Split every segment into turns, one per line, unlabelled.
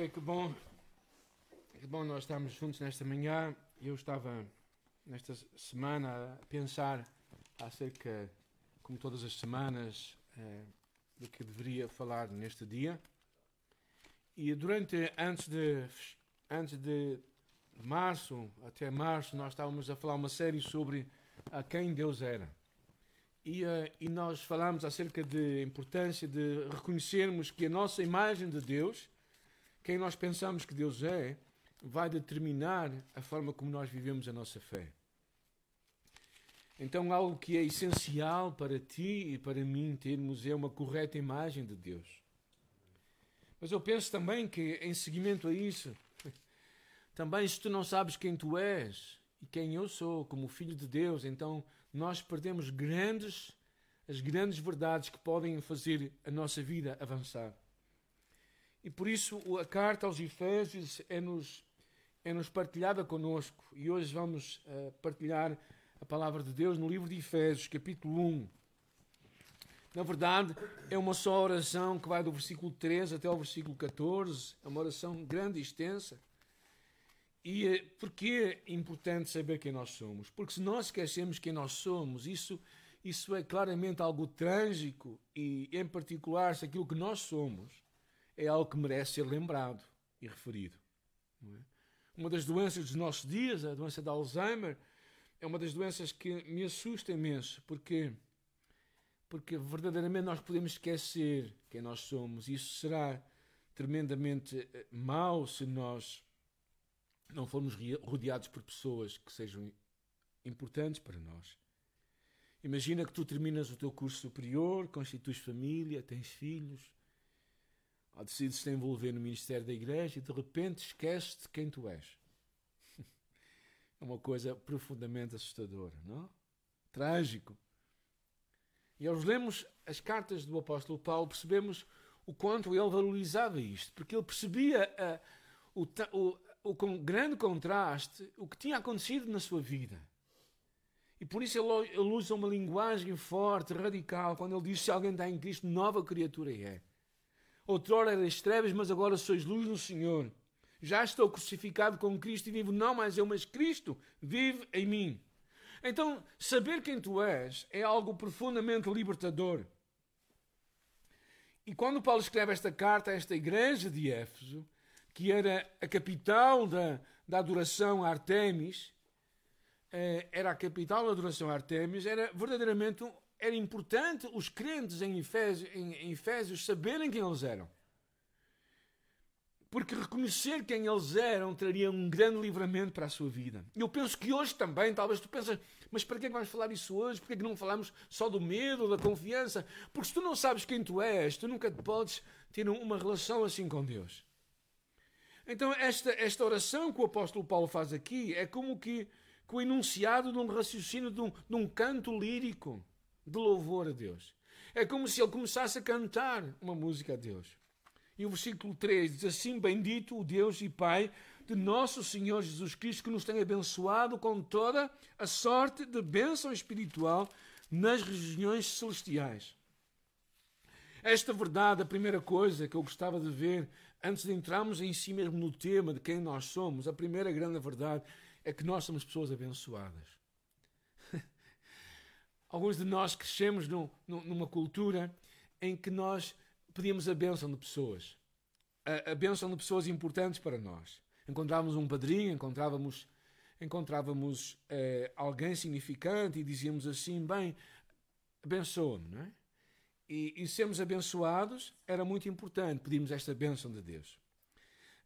É que bom, que bom nós estamos juntos nesta manhã. Eu estava nesta semana a pensar acerca, como todas as semanas, eh, do que deveria falar neste dia. E durante, antes de, antes de março, até março, nós estávamos a falar uma série sobre a quem Deus era. E, uh, e nós falámos acerca da importância de reconhecermos que a nossa imagem de Deus, quem nós pensamos que Deus é, vai determinar a forma como nós vivemos a nossa fé. Então, algo que é essencial para ti e para mim termos é uma correta imagem de Deus. Mas eu penso também que, em seguimento a isso, também se tu não sabes quem tu és e quem eu sou como filho de Deus, então nós perdemos grandes, as grandes verdades que podem fazer a nossa vida avançar. E por isso a carta aos Efésios é-nos é -nos partilhada conosco. E hoje vamos uh, partilhar a palavra de Deus no livro de Efésios, capítulo 1. Na verdade, é uma só oração que vai do versículo 13 até ao versículo 14. É uma oração grande e extensa. E eh, porquê é importante saber quem nós somos? Porque se nós esquecemos quem nós somos, isso, isso é claramente algo trágico e, em particular, se aquilo que nós somos é algo que merece ser lembrado e referido. É? Uma das doenças dos nossos dias, a doença de Alzheimer, é uma das doenças que me assusta imenso, porque porque verdadeiramente nós podemos esquecer quem nós somos. Isso será tremendamente eh, mau se nós não formos rodeados por pessoas que sejam importantes para nós. Imagina que tu terminas o teu curso superior, constituis família, tens filhos, ou decides te envolver no ministério da igreja e de repente esqueces de quem tu és. É uma coisa profundamente assustadora, não? Trágico. E ao lermos as cartas do apóstolo Paulo, percebemos o quanto ele valorizava isto, porque ele percebia uh, o, o, o com grande contraste o que tinha acontecido na sua vida. E por isso ele, ele usa uma linguagem forte, radical, quando ele diz: Se alguém está em Cristo, nova criatura é. Outrora eras trevas, mas agora sois luz no Senhor. Já estou crucificado com Cristo e vivo não mais eu, mas Cristo vive em mim. Então, saber quem tu és é algo profundamente libertador. E quando Paulo escreve esta carta a esta igreja de Éfeso, que era a capital da, da adoração a Artemis, eh, era a capital da adoração a Artemis, era verdadeiramente era importante os crentes em Efésios, em, em Efésios saberem quem eles eram. Porque reconhecer quem eles eram traria um grande livramento para a sua vida. Eu penso que hoje também, talvez tu pensas, mas para que vamos falar isso hoje? Por que não falamos só do medo, da confiança? Porque se tu não sabes quem tu és, tu nunca podes ter uma relação assim com Deus. Então, esta, esta oração que o apóstolo Paulo faz aqui é como que, que o enunciado de um raciocínio, de um, de um canto lírico de louvor a Deus. É como se ele começasse a cantar uma música a Deus. E o versículo 3 diz assim: Bendito o Deus e Pai de nosso Senhor Jesus Cristo, que nos tem abençoado com toda a sorte de bênção espiritual nas regiões celestiais. Esta verdade, a primeira coisa que eu gostava de ver antes de entrarmos em si mesmo no tema de quem nós somos, a primeira grande verdade é que nós somos pessoas abençoadas. Alguns de nós crescemos numa cultura em que nós pedíamos a bênção de pessoas, a, a bênção de pessoas importantes para nós. Encontrávamos um padrinho, encontrávamos, encontrávamos eh, alguém significante e dizíamos assim: bem, abençoa-me, não é? e, e sermos abençoados era muito importante, pedimos esta bênção de Deus.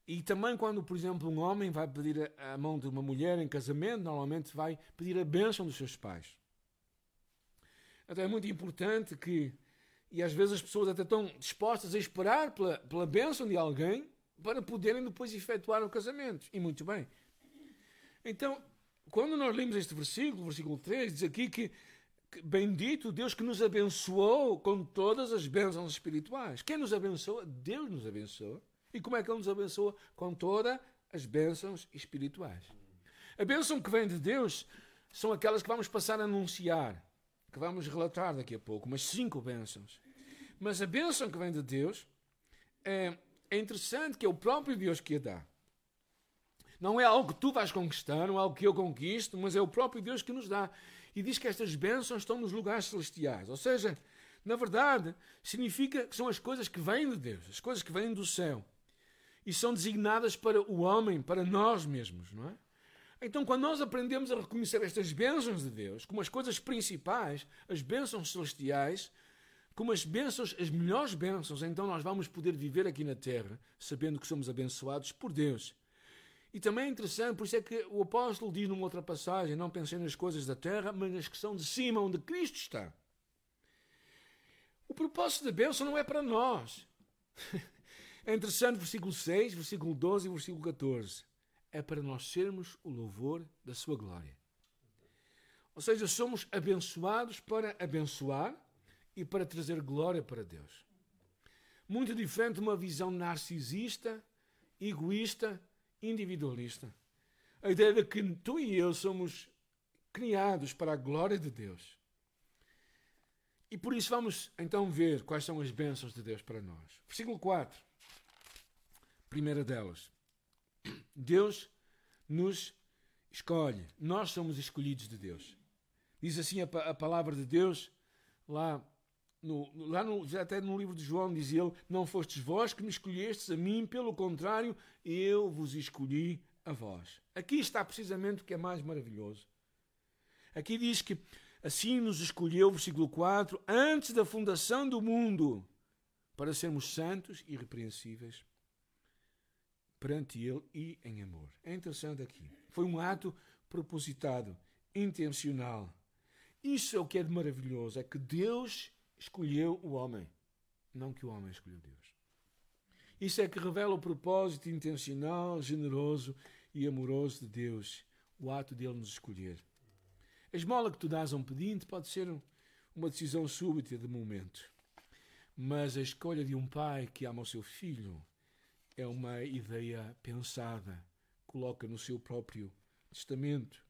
E também quando, por exemplo, um homem vai pedir a, a mão de uma mulher em casamento, normalmente vai pedir a bênção dos seus pais. Então é muito importante que, e às vezes as pessoas até estão dispostas a esperar pela, pela bênção de alguém para poderem depois efetuar o casamento. E muito bem. Então, quando nós lemos este versículo, versículo 3, diz aqui que Bendito Deus que nos abençoou com todas as bênçãos espirituais. Quem nos abençoa? Deus nos abençoa. E como é que Ele nos abençoa? Com todas as bênçãos espirituais. A bênção que vem de Deus são aquelas que vamos passar a anunciar, que vamos relatar daqui a pouco, umas cinco bênçãos. Mas a bênção que vem de Deus é, é interessante que é o próprio Deus que a dá. Não é algo que tu vais conquistar, não é algo que eu conquisto, mas é o próprio Deus que nos dá. E diz que estas bênçãos estão nos lugares celestiais. Ou seja, na verdade, significa que são as coisas que vêm de Deus, as coisas que vêm do céu. E são designadas para o homem, para nós mesmos, não é? Então, quando nós aprendemos a reconhecer estas bênçãos de Deus como as coisas principais, as bênçãos celestiais, como as bênçãos, as melhores bênçãos, então nós vamos poder viver aqui na terra, sabendo que somos abençoados por Deus. E também é interessante, por isso é que o apóstolo diz numa outra passagem: não pensem nas coisas da terra, mas nas que são de cima, onde Cristo está. O propósito da bênção não é para nós. É interessante, versículo 6, versículo 12 e versículo 14. É para nós sermos o louvor da sua glória. Ou seja, somos abençoados para abençoar e para trazer glória para Deus. Muito diferente de uma visão narcisista, egoísta, individualista. A ideia de que tu e eu somos criados para a glória de Deus. E por isso vamos então ver quais são as bênçãos de Deus para nós. Versículo 4. Primeira delas. Deus nos escolhe. Nós somos escolhidos de Deus. Diz assim a, a palavra de Deus lá no, lá no, até no livro de João diz ele: Não fostes vós que me escolhestes a mim, pelo contrário, eu vos escolhi a vós. Aqui está precisamente o que é mais maravilhoso. Aqui diz que assim nos escolheu, versículo 4, antes da fundação do mundo, para sermos santos e irrepreensíveis perante Ele e em amor. É interessante aqui. Foi um ato propositado, intencional. Isso é o que é de maravilhoso, é que Deus escolheu o homem, não que o homem escolheu Deus. Isso é que revela o propósito intencional, generoso e amoroso de Deus, o ato dele nos escolher. A esmola que tu dás a um pedinte pode ser uma decisão súbita de momento, mas a escolha de um pai que ama o seu filho é uma ideia pensada, coloca no seu próprio testamento.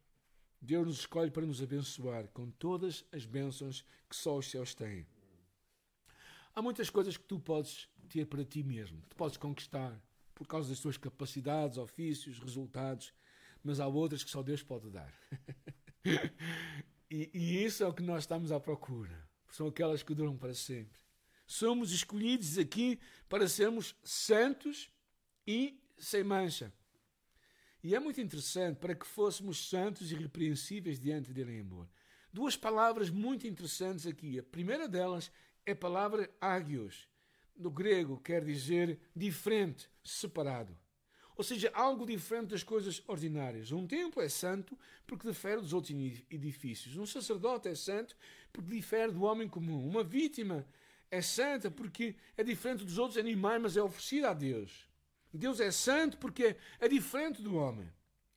Deus nos escolhe para nos abençoar com todas as bênçãos que só os céus têm. Há muitas coisas que tu podes ter para ti mesmo, tu podes conquistar por causa das tuas capacidades, ofícios, resultados, mas há outras que só Deus pode dar. e, e isso é o que nós estamos à procura. São aquelas que duram para sempre. Somos escolhidos aqui para sermos santos e sem mancha. E é muito interessante para que fôssemos santos e irrepreensíveis diante dele em amor. Duas palavras muito interessantes aqui. A primeira delas é a palavra agios. No grego quer dizer diferente, separado. Ou seja, algo diferente das coisas ordinárias. Um templo é santo porque difere dos outros edifícios. Um sacerdote é santo porque difere do homem comum. Uma vítima é santa porque é diferente dos outros animais, mas é oferecida a Deus. Deus é santo porque é diferente do homem.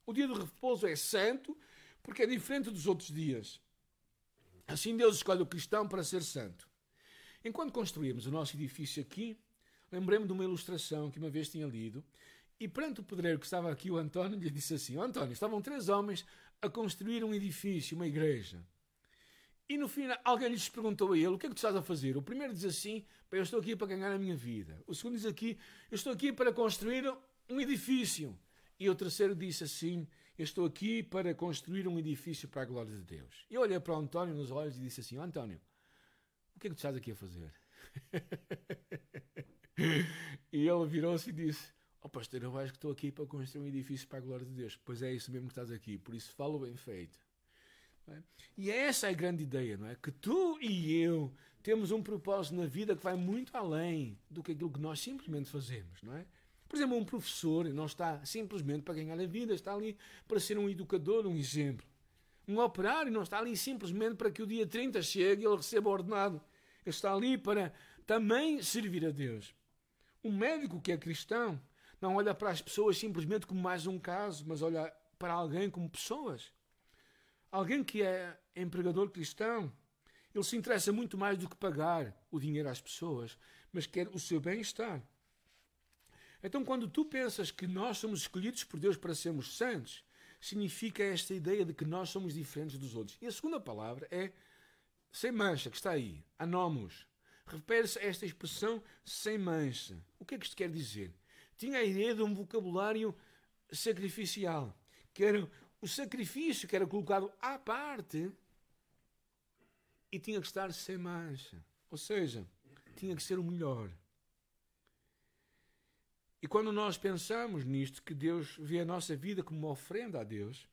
O dia de repouso é santo porque é diferente dos outros dias. Assim Deus escolhe o cristão para ser santo. Enquanto construímos o nosso edifício aqui, lembrei-me de uma ilustração que uma vez tinha lido, e perante o pedreiro que estava aqui, o António, lhe disse assim: oh, António, estavam três homens a construir um edifício, uma igreja. E no final, alguém lhes perguntou a ele: O que é que tu estás a fazer? O primeiro diz assim: Eu estou aqui para ganhar a minha vida. O segundo diz aqui: Eu estou aqui para construir um edifício. E o terceiro disse assim: Eu estou aqui para construir um edifício para a glória de Deus. E eu olhei para o António nos olhos e disse assim: oh, António, o que é que tu estás aqui a fazer? e ele virou-se e disse: oh, pastor, eu acho que estou aqui para construir um edifício para a glória de Deus. Pois é isso mesmo que estás aqui, por isso falo bem feito. É? E essa é a grande ideia, não é? Que tu e eu temos um propósito na vida que vai muito além do que aquilo que nós simplesmente fazemos, não é? Por exemplo, um professor não está simplesmente para ganhar a vida, está ali para ser um educador, um exemplo. Um operário não está ali simplesmente para que o dia 30 chegue e ele receba ordenado. Ele está ali para também servir a Deus. Um médico que é cristão não olha para as pessoas simplesmente como mais um caso, mas olha para alguém como pessoas. Alguém que é empregador cristão, ele se interessa muito mais do que pagar o dinheiro às pessoas, mas quer o seu bem-estar. Então, quando tu pensas que nós somos escolhidos por Deus para sermos santos, significa esta ideia de que nós somos diferentes dos outros. E a segunda palavra é sem mancha, que está aí, anomos. refere-se a esta expressão sem mancha. O que é que isto quer dizer? Tinha a ideia de um vocabulário sacrificial, que era o sacrifício que era colocado à parte e tinha que estar sem mancha. Ou seja, tinha que ser o melhor. E quando nós pensamos nisto, que Deus vê a nossa vida como uma oferenda a Deus,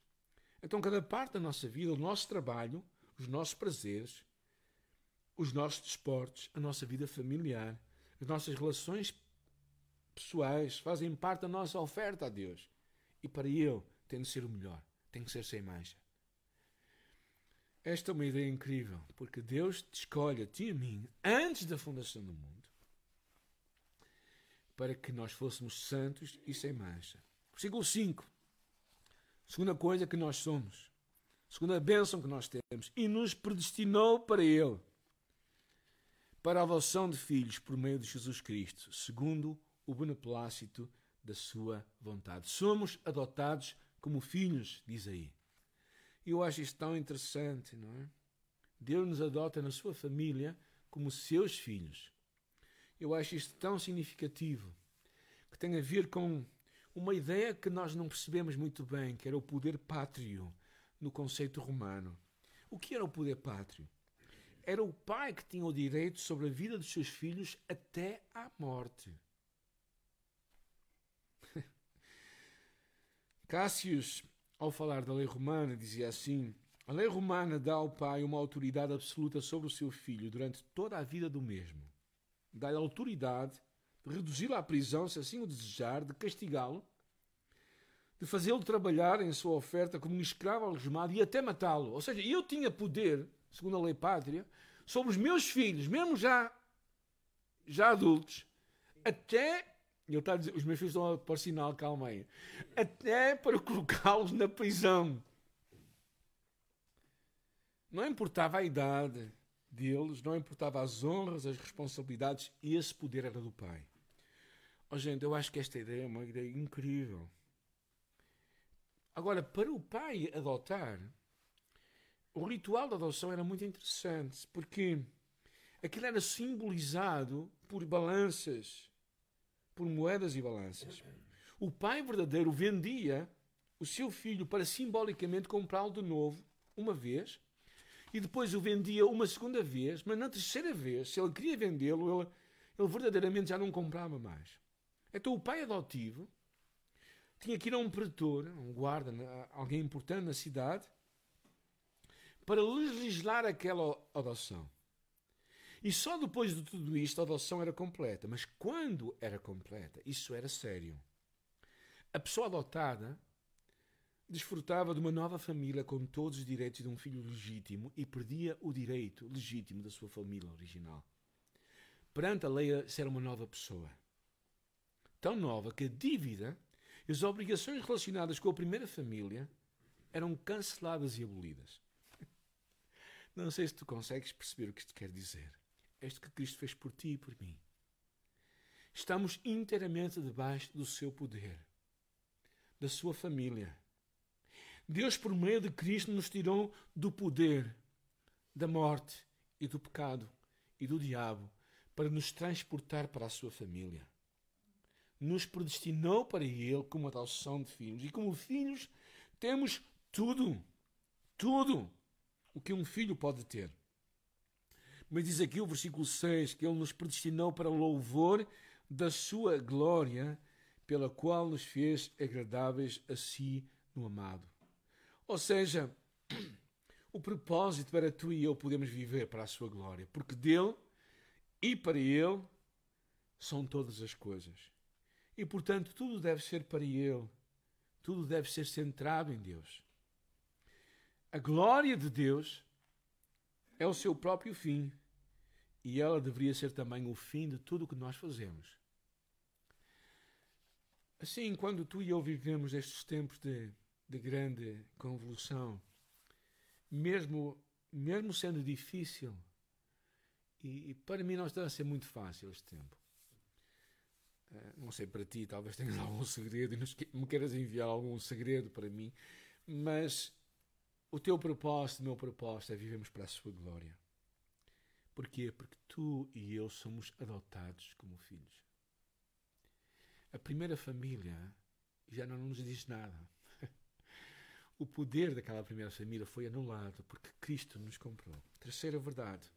então cada parte da nossa vida, o nosso trabalho, os nossos prazeres, os nossos desportos, a nossa vida familiar, as nossas relações pessoais fazem parte da nossa oferta a Deus. E para Ele tem de ser o melhor, tem que ser sem mancha. Esta é uma ideia incrível, porque Deus te escolhe a ti e a mim antes da fundação do mundo para que nós fôssemos santos e sem mancha. Versículo 5. Segunda coisa que nós somos. Segunda bênção que nós temos. E nos predestinou para Ele. Para a adoção de filhos por meio de Jesus Cristo, segundo o beneplácito da Sua vontade. Somos adotados como filhos, diz aí. Eu acho isto tão interessante, não é? Deus nos adota na sua família como seus filhos. Eu acho isto tão significativo, que tem a ver com uma ideia que nós não percebemos muito bem, que era o poder pátrio no conceito romano. O que era o poder pátrio? Era o pai que tinha o direito sobre a vida dos seus filhos até à morte. Cássius, ao falar da lei romana, dizia assim: A lei romana dá ao pai uma autoridade absoluta sobre o seu filho durante toda a vida do mesmo dá-lhe autoridade de reduzi-lo à prisão, se assim o desejar, de castigá-lo, de fazê-lo trabalhar em sua oferta como um escravo algemado e até matá-lo. Ou seja, eu tinha poder, segundo a lei pátria, sobre os meus filhos, mesmo já, já adultos, até. Ele está a dizer, os meus filhos estão a pôr sinal, calma aí. Até para colocá-los na prisão. Não importava a idade, deles, não importava as honras, as responsabilidades, esse poder era do pai. Oh, gente, eu acho que esta ideia é uma ideia incrível. Agora, para o pai adotar, o ritual da adoção era muito interessante, porque aquilo era simbolizado por balanças, por moedas e balanças. O pai verdadeiro vendia o seu filho para simbolicamente comprá-lo de novo, uma vez, e depois o vendia uma segunda vez, mas na terceira vez, se ele queria vendê-lo, ele, ele verdadeiramente já não comprava mais. Então o pai adotivo tinha que ir a um pretor, um guarda, alguém importante na cidade, para legislar aquela adoção. E só depois de tudo isto a adoção era completa. Mas quando era completa, isso era sério. A pessoa adotada desfrutava de uma nova família com todos os direitos de um filho legítimo e perdia o direito legítimo da sua família original. Perante a lei, era uma nova pessoa. Tão nova que a dívida e as obrigações relacionadas com a primeira família eram canceladas e abolidas. Não sei se tu consegues perceber o que isto quer dizer. Isto que Cristo fez por ti e por mim. Estamos inteiramente debaixo do seu poder, da sua família Deus, por meio de Cristo, nos tirou do poder da morte e do pecado e do diabo para nos transportar para a sua família. Nos predestinou para Ele como adoção de filhos. E como filhos, temos tudo. Tudo o que um filho pode ter. Mas diz aqui o versículo 6 que Ele nos predestinou para louvor da Sua glória, pela qual nos fez agradáveis a si no amado. Ou seja, o propósito para tu e eu podermos viver para a sua glória, porque dele e para ele são todas as coisas. E portanto, tudo deve ser para ele. Tudo deve ser centrado em Deus. A glória de Deus é o seu próprio fim. E ela deveria ser também o fim de tudo o que nós fazemos. Assim, quando tu e eu vivemos estes tempos de de grande convulsão, mesmo, mesmo sendo difícil, e, e, para mim não está a ser muito fácil este tempo. Uh, não sei para ti, talvez tenhas algum segredo e me queiras enviar algum segredo para mim, mas o teu propósito, o meu propósito é vivermos para a sua glória. Porquê? Porque tu e eu somos adotados como filhos. A primeira família já não nos diz nada. O poder daquela primeira família foi anulado porque Cristo nos comprou. Terceira verdade.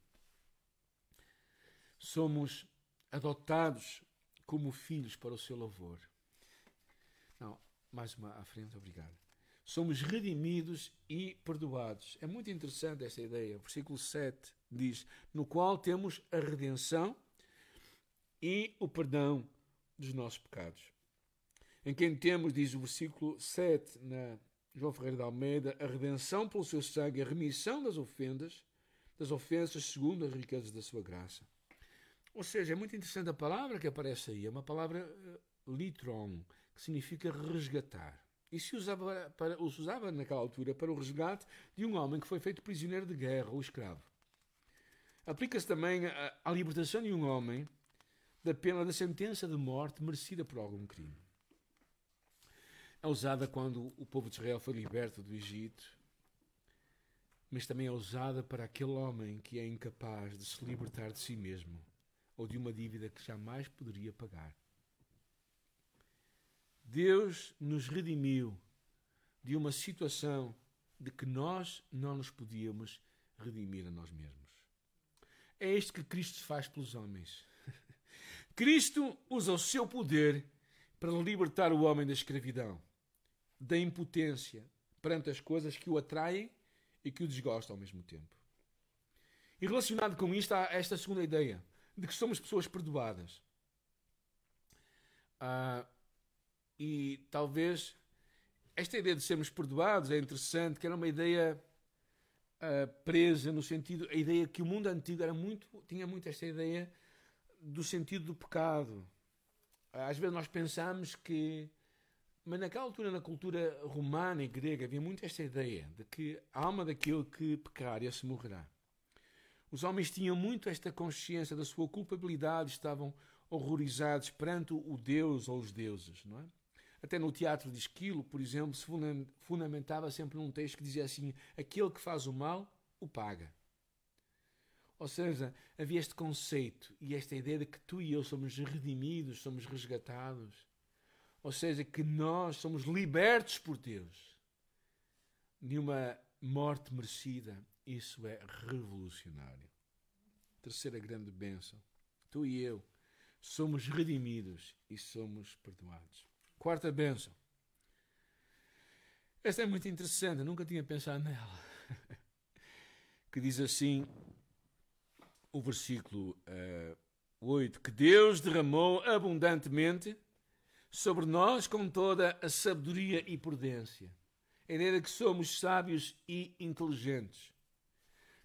Somos adotados como filhos para o seu louvor. Não, mais uma à frente, obrigado. Somos redimidos e perdoados. É muito interessante esta ideia. Versículo 7 diz: No qual temos a redenção e o perdão dos nossos pecados. Em quem temos, diz o versículo 7 na João Ferreira de Almeida, a redenção pelo seu sangue, a remissão das ofendas, das ofensas segundo as riquezas da sua graça. Ou seja, é muito interessante a palavra que aparece aí, é uma palavra uh, litron, que significa resgatar. E se usava, para, se usava naquela altura para o resgate de um homem que foi feito prisioneiro de guerra ou escravo. Aplica-se também à libertação de um homem da pena da sentença de morte merecida por algum crime. É usada quando o povo de Israel foi liberto do Egito, mas também é usada para aquele homem que é incapaz de se libertar de si mesmo ou de uma dívida que jamais poderia pagar. Deus nos redimiu de uma situação de que nós não nos podíamos redimir a nós mesmos. É isto que Cristo faz pelos homens. Cristo usa o seu poder para libertar o homem da escravidão, da impotência perante as coisas que o atraem e que o desgostam ao mesmo tempo. E relacionado com isto há esta segunda ideia, de que somos pessoas perdoadas. Ah, e talvez esta ideia de sermos perdoados é interessante, que era uma ideia uh, presa no sentido, a ideia que o mundo antigo era muito, tinha muito esta ideia do sentido do pecado. Às vezes nós pensamos que, mas naquela altura, na cultura romana e grega, havia muito esta ideia de que a alma daquele que pecar, esse morrerá. Os homens tinham muito esta consciência da sua culpabilidade, estavam horrorizados perante o Deus ou os deuses, não é? Até no teatro de Esquilo, por exemplo, se fundamentava sempre num texto que dizia assim: aquele que faz o mal, o paga. Ou seja, havia este conceito e esta ideia de que tu e eu somos redimidos, somos resgatados. Ou seja, que nós somos libertos por Deus de uma morte merecida. Isso é revolucionário. Terceira grande bênção. Tu e eu somos redimidos e somos perdoados. Quarta bênção. Esta é muito interessante, nunca tinha pensado nela. que diz assim, o versículo uh, eh, 8: Que Deus derramou abundantemente sobre nós com toda a sabedoria e prudência. A ideia de que somos sábios e inteligentes.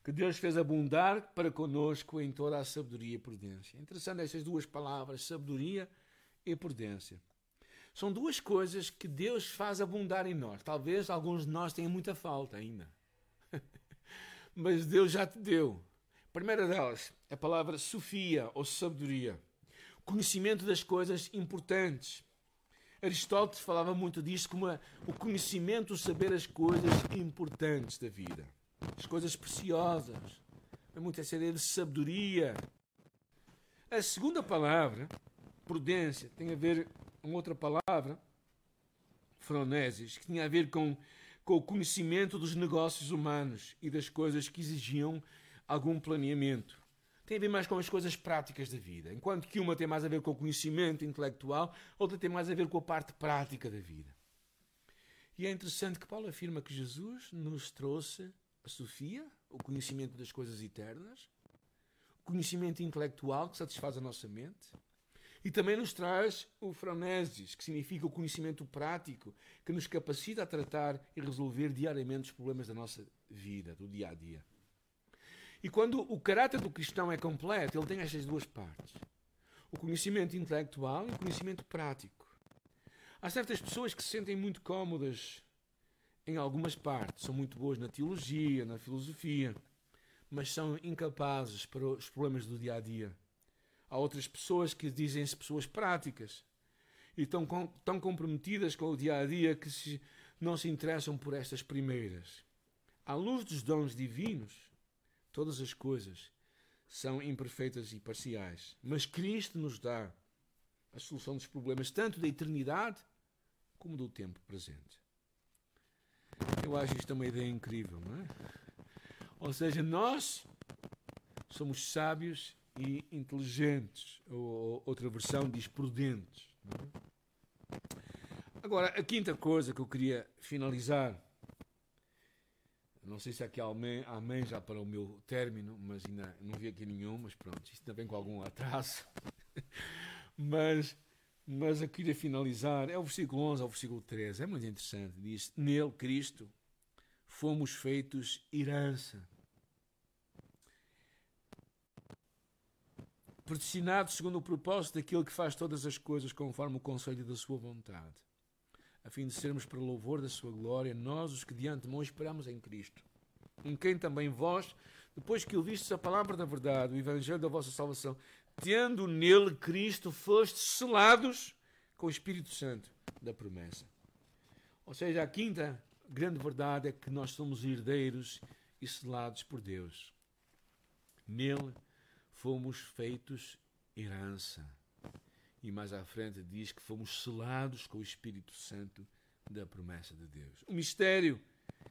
Que Deus fez abundar para conosco em toda a sabedoria e prudência. Interessante estas duas palavras, sabedoria e prudência. São duas coisas que Deus faz abundar em nós. Talvez alguns de nós tenham muita falta ainda. Mas Deus já te deu. A primeira delas, a palavra sofia ou sabedoria. Conhecimento das coisas importantes. Aristóteles falava muito disto como o conhecimento, o saber as coisas importantes da vida. As coisas preciosas. É muito essa ideia de sabedoria. A segunda palavra, prudência, tem a ver uma outra palavra, froneses, que tinha a ver com, com o conhecimento dos negócios humanos e das coisas que exigiam algum planeamento. Tem a ver mais com as coisas práticas da vida. Enquanto que uma tem mais a ver com o conhecimento intelectual, outra tem mais a ver com a parte prática da vida. E é interessante que Paulo afirma que Jesus nos trouxe a Sofia, o conhecimento das coisas eternas, o conhecimento intelectual que satisfaz a nossa mente, e também nos traz o phronesis, que significa o conhecimento prático, que nos capacita a tratar e resolver diariamente os problemas da nossa vida, do dia a dia. E quando o caráter do cristão é completo, ele tem estas duas partes: o conhecimento intelectual e o conhecimento prático. Há certas pessoas que se sentem muito cómodas em algumas partes, são muito boas na teologia, na filosofia, mas são incapazes para os problemas do dia a dia. Há outras pessoas que dizem-se pessoas práticas e com, tão comprometidas com o dia a dia que se, não se interessam por estas primeiras. À luz dos dons divinos, todas as coisas são imperfeitas e parciais. Mas Cristo nos dá a solução dos problemas, tanto da eternidade como do tempo presente. Eu acho isto uma ideia incrível, não é? Ou seja, nós somos sábios e inteligentes, ou outra versão diz prudentes. É? Agora, a quinta coisa que eu queria finalizar, não sei se aqui há amém, amém já para o meu término, mas ainda não vi aqui nenhum, mas pronto, isto vem com algum atraso. mas, mas eu queria finalizar, é o versículo 11 ao versículo 13, é muito interessante, diz, nele, Cristo, fomos feitos herança predestinado segundo o propósito daquele que faz todas as coisas conforme o conselho da sua vontade, a fim de sermos para louvor da sua glória, nós os que de antemão esperamos em Cristo, em quem também vós, depois que ouvistes a palavra da verdade, o evangelho da vossa salvação, tendo nele Cristo, fostes selados com o Espírito Santo da promessa. Ou seja, a quinta grande verdade é que nós somos herdeiros e selados por Deus. Nele fomos feitos herança. E mais à frente diz que fomos selados com o Espírito Santo da promessa de Deus. O mistério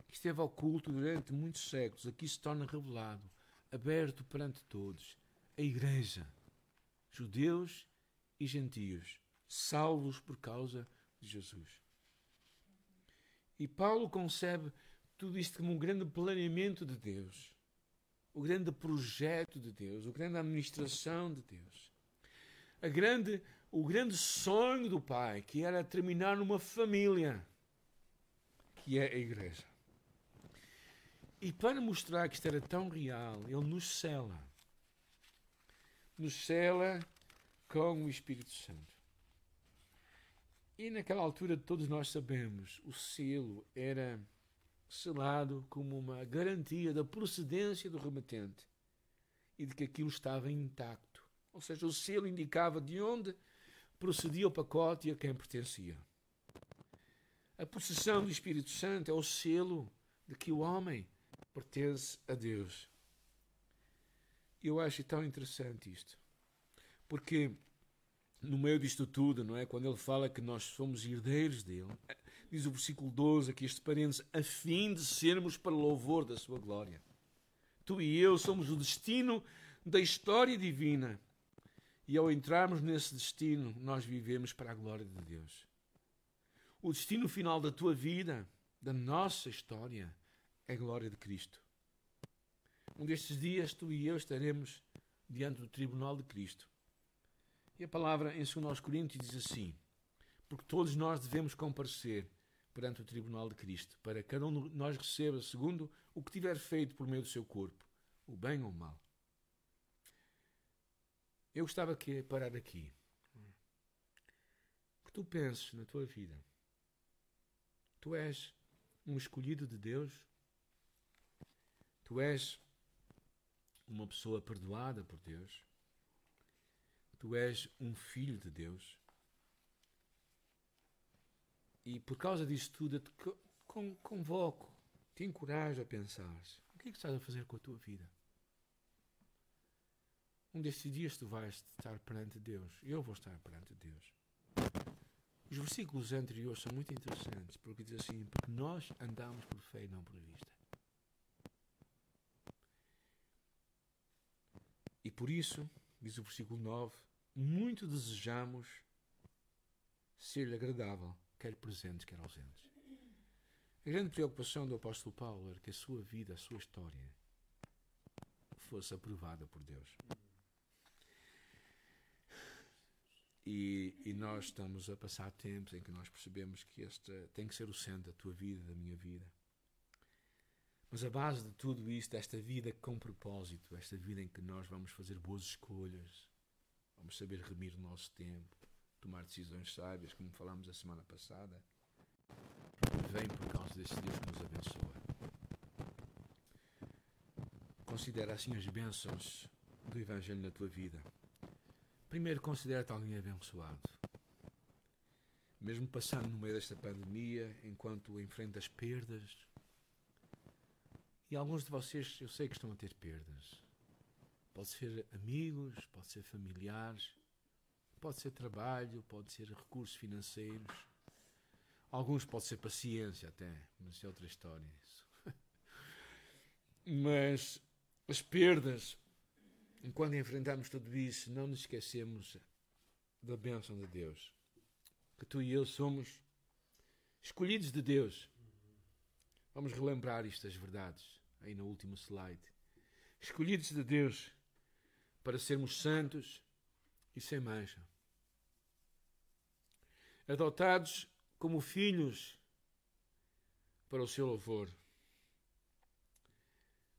que esteve oculto durante muitos séculos aqui se torna revelado, aberto perante todos. A Igreja, judeus e gentios, salvos por causa de Jesus. E Paulo concebe tudo isto como um grande planeamento de Deus o grande projeto de Deus, a grande administração de Deus. A grande, o grande sonho do Pai, que era terminar numa família, que é a igreja. E para mostrar que isto era tão real, Ele nos cela. Nos cela com o Espírito Santo. E naquela altura todos nós sabemos, o selo era selado como uma garantia da procedência do remetente e de que aquilo estava intacto. Ou seja, o selo indicava de onde procedia o pacote e a quem pertencia. A possessão do Espírito Santo é o selo de que o homem pertence a Deus. Eu acho tão interessante isto, porque no meio disto tudo, não é? Quando ele fala que nós somos herdeiros dele, diz o versículo 12, aqui este parênteses, a fim de sermos para louvor da sua glória. Tu e eu somos o destino da história divina. E ao entrarmos nesse destino, nós vivemos para a glória de Deus. O destino final da tua vida, da nossa história, é a glória de Cristo. Um destes dias, tu e eu estaremos diante do tribunal de Cristo. E a palavra em 2 Coríntios diz assim: Porque todos nós devemos comparecer perante o tribunal de Cristo, para que cada um de nós receba segundo o que tiver feito por meio do seu corpo, o bem ou o mal. Eu gostava de parar aqui. Que tu penses na tua vida? Tu és um escolhido de Deus? Tu és uma pessoa perdoada por Deus? Tu és um filho de Deus? E por causa disso tudo, te convoco, te encorajo a pensar: o que é que estás a fazer com a tua vida? Um destes dias tu vais estar perante Deus. Eu vou estar perante Deus. Os versículos anteriores são muito interessantes, porque diz assim: porque nós andamos por fé e não por vista. E por isso, diz o versículo 9, muito desejamos ser-lhe agradável quer presentes, quer ausentes. A grande preocupação do apóstolo Paulo era que a sua vida, a sua história, fosse aprovada por Deus. E, e, nós estamos a passar tempos em que nós percebemos que este tem que ser o centro da tua vida, da minha vida. Mas a base de tudo isto, esta vida com propósito, esta vida em que nós vamos fazer boas escolhas, vamos saber remir o nosso tempo, tomar decisões sábias, como falámos a semana passada, vem por causa desse Deus que nos abençoa. Considera assim as bênçãos do Evangelho na tua vida. Primeiro, considera-te alguém abençoado. Mesmo passando no meio desta pandemia, enquanto enfrentas perdas, e alguns de vocês eu sei que estão a ter perdas. Pode ser amigos, pode ser familiares, pode ser trabalho, pode ser recursos financeiros. Alguns pode ser paciência até, mas é outra história isso. mas as perdas, enquanto enfrentamos tudo isso, não nos esquecemos da bênção de Deus. Que tu e eu somos escolhidos de Deus. Vamos relembrar estas verdades aí no último slide. Escolhidos de Deus para sermos santos e sem mancha. Adotados como filhos para o seu louvor.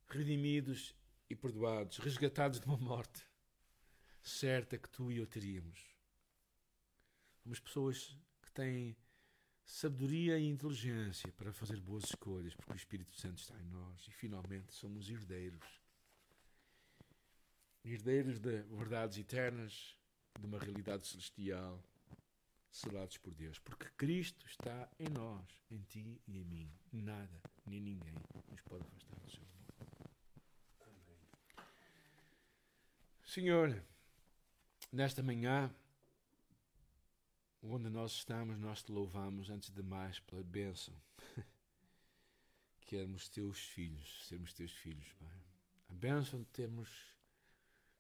Redimidos e perdoados, resgatados de uma morte certa que tu e eu teríamos. Somos pessoas que têm sabedoria e inteligência para fazer boas escolhas, porque o Espírito Santo está em nós e finalmente somos herdeiros. Herdeiros de verdades eternas, de uma realidade celestial, selados por Deus, porque Cristo está em nós, em ti e em mim. Nada, nem ninguém nos pode afastar do seu amor. Senhor, nesta manhã, onde nós estamos, nós te louvamos antes de mais pela bênção. que éramos teus filhos, sermos teus filhos, Pai. A bênção de termos,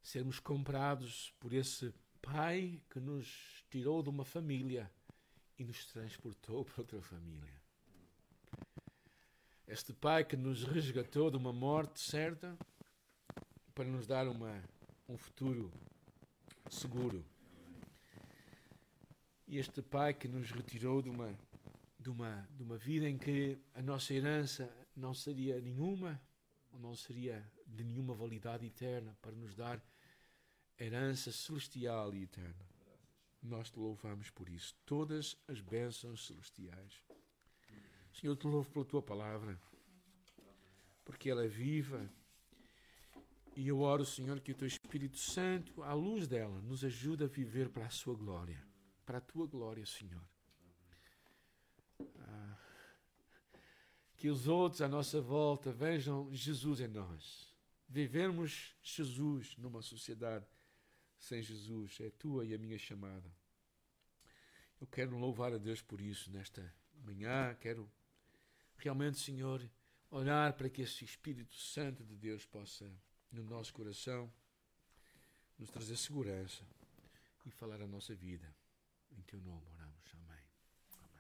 sermos comprados por esse Pai que nos tirou de uma família e nos transportou para outra família. Este Pai que nos resgatou de uma morte certa para nos dar uma, um futuro seguro. E este Pai que nos retirou de uma, de, uma, de uma vida em que a nossa herança não seria nenhuma, ou não seria de nenhuma validade eterna, para nos dar herança celestial e eterna. Nós te louvamos por isso. Todas as bênçãos celestiais. Senhor, te louvo pela tua palavra, porque ela é viva. E eu oro, Senhor, que o teu Espírito Santo, à luz dela, nos ajude a viver para a sua glória. Para a tua glória, Senhor. Ah, que os outros à nossa volta vejam Jesus em nós. Vivermos Jesus numa sociedade sem Jesus. É tua e a minha chamada. Eu quero louvar a Deus por isso nesta manhã. Quero realmente, Senhor, olhar para que esse Espírito Santo de Deus possa, no nosso coração, nos trazer segurança e falar a nossa vida. Em teu nome,